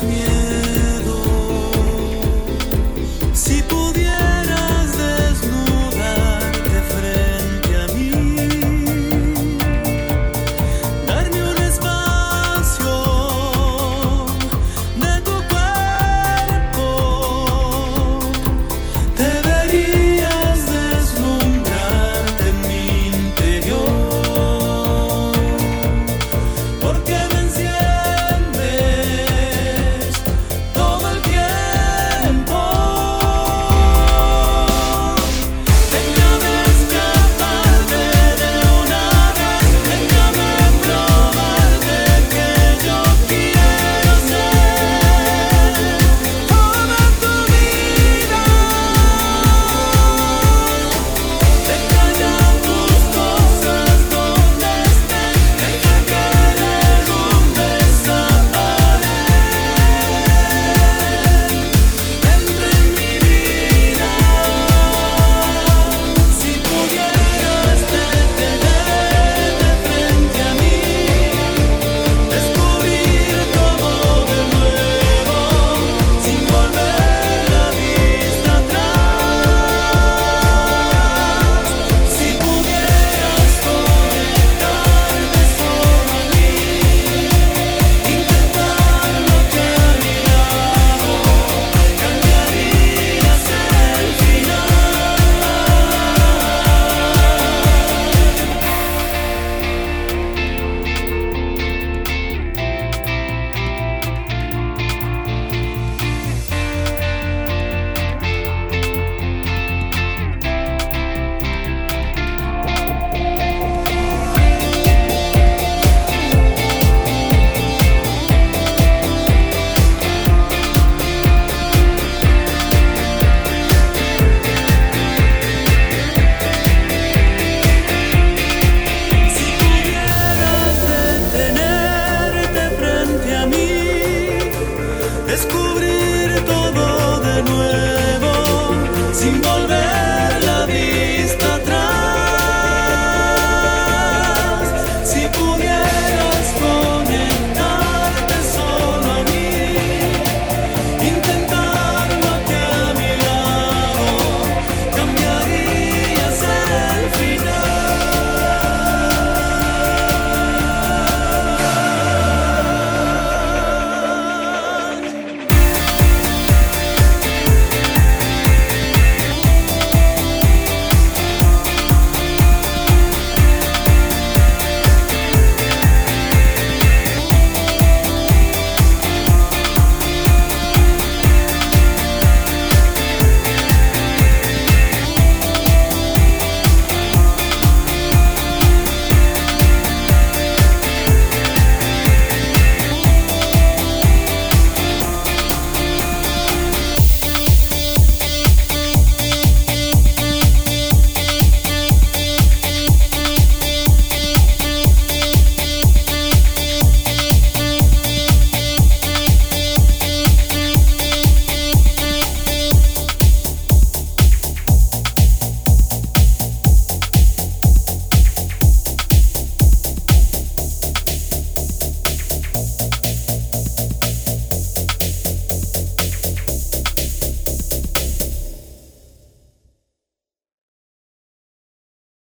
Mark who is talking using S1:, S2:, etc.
S1: tus.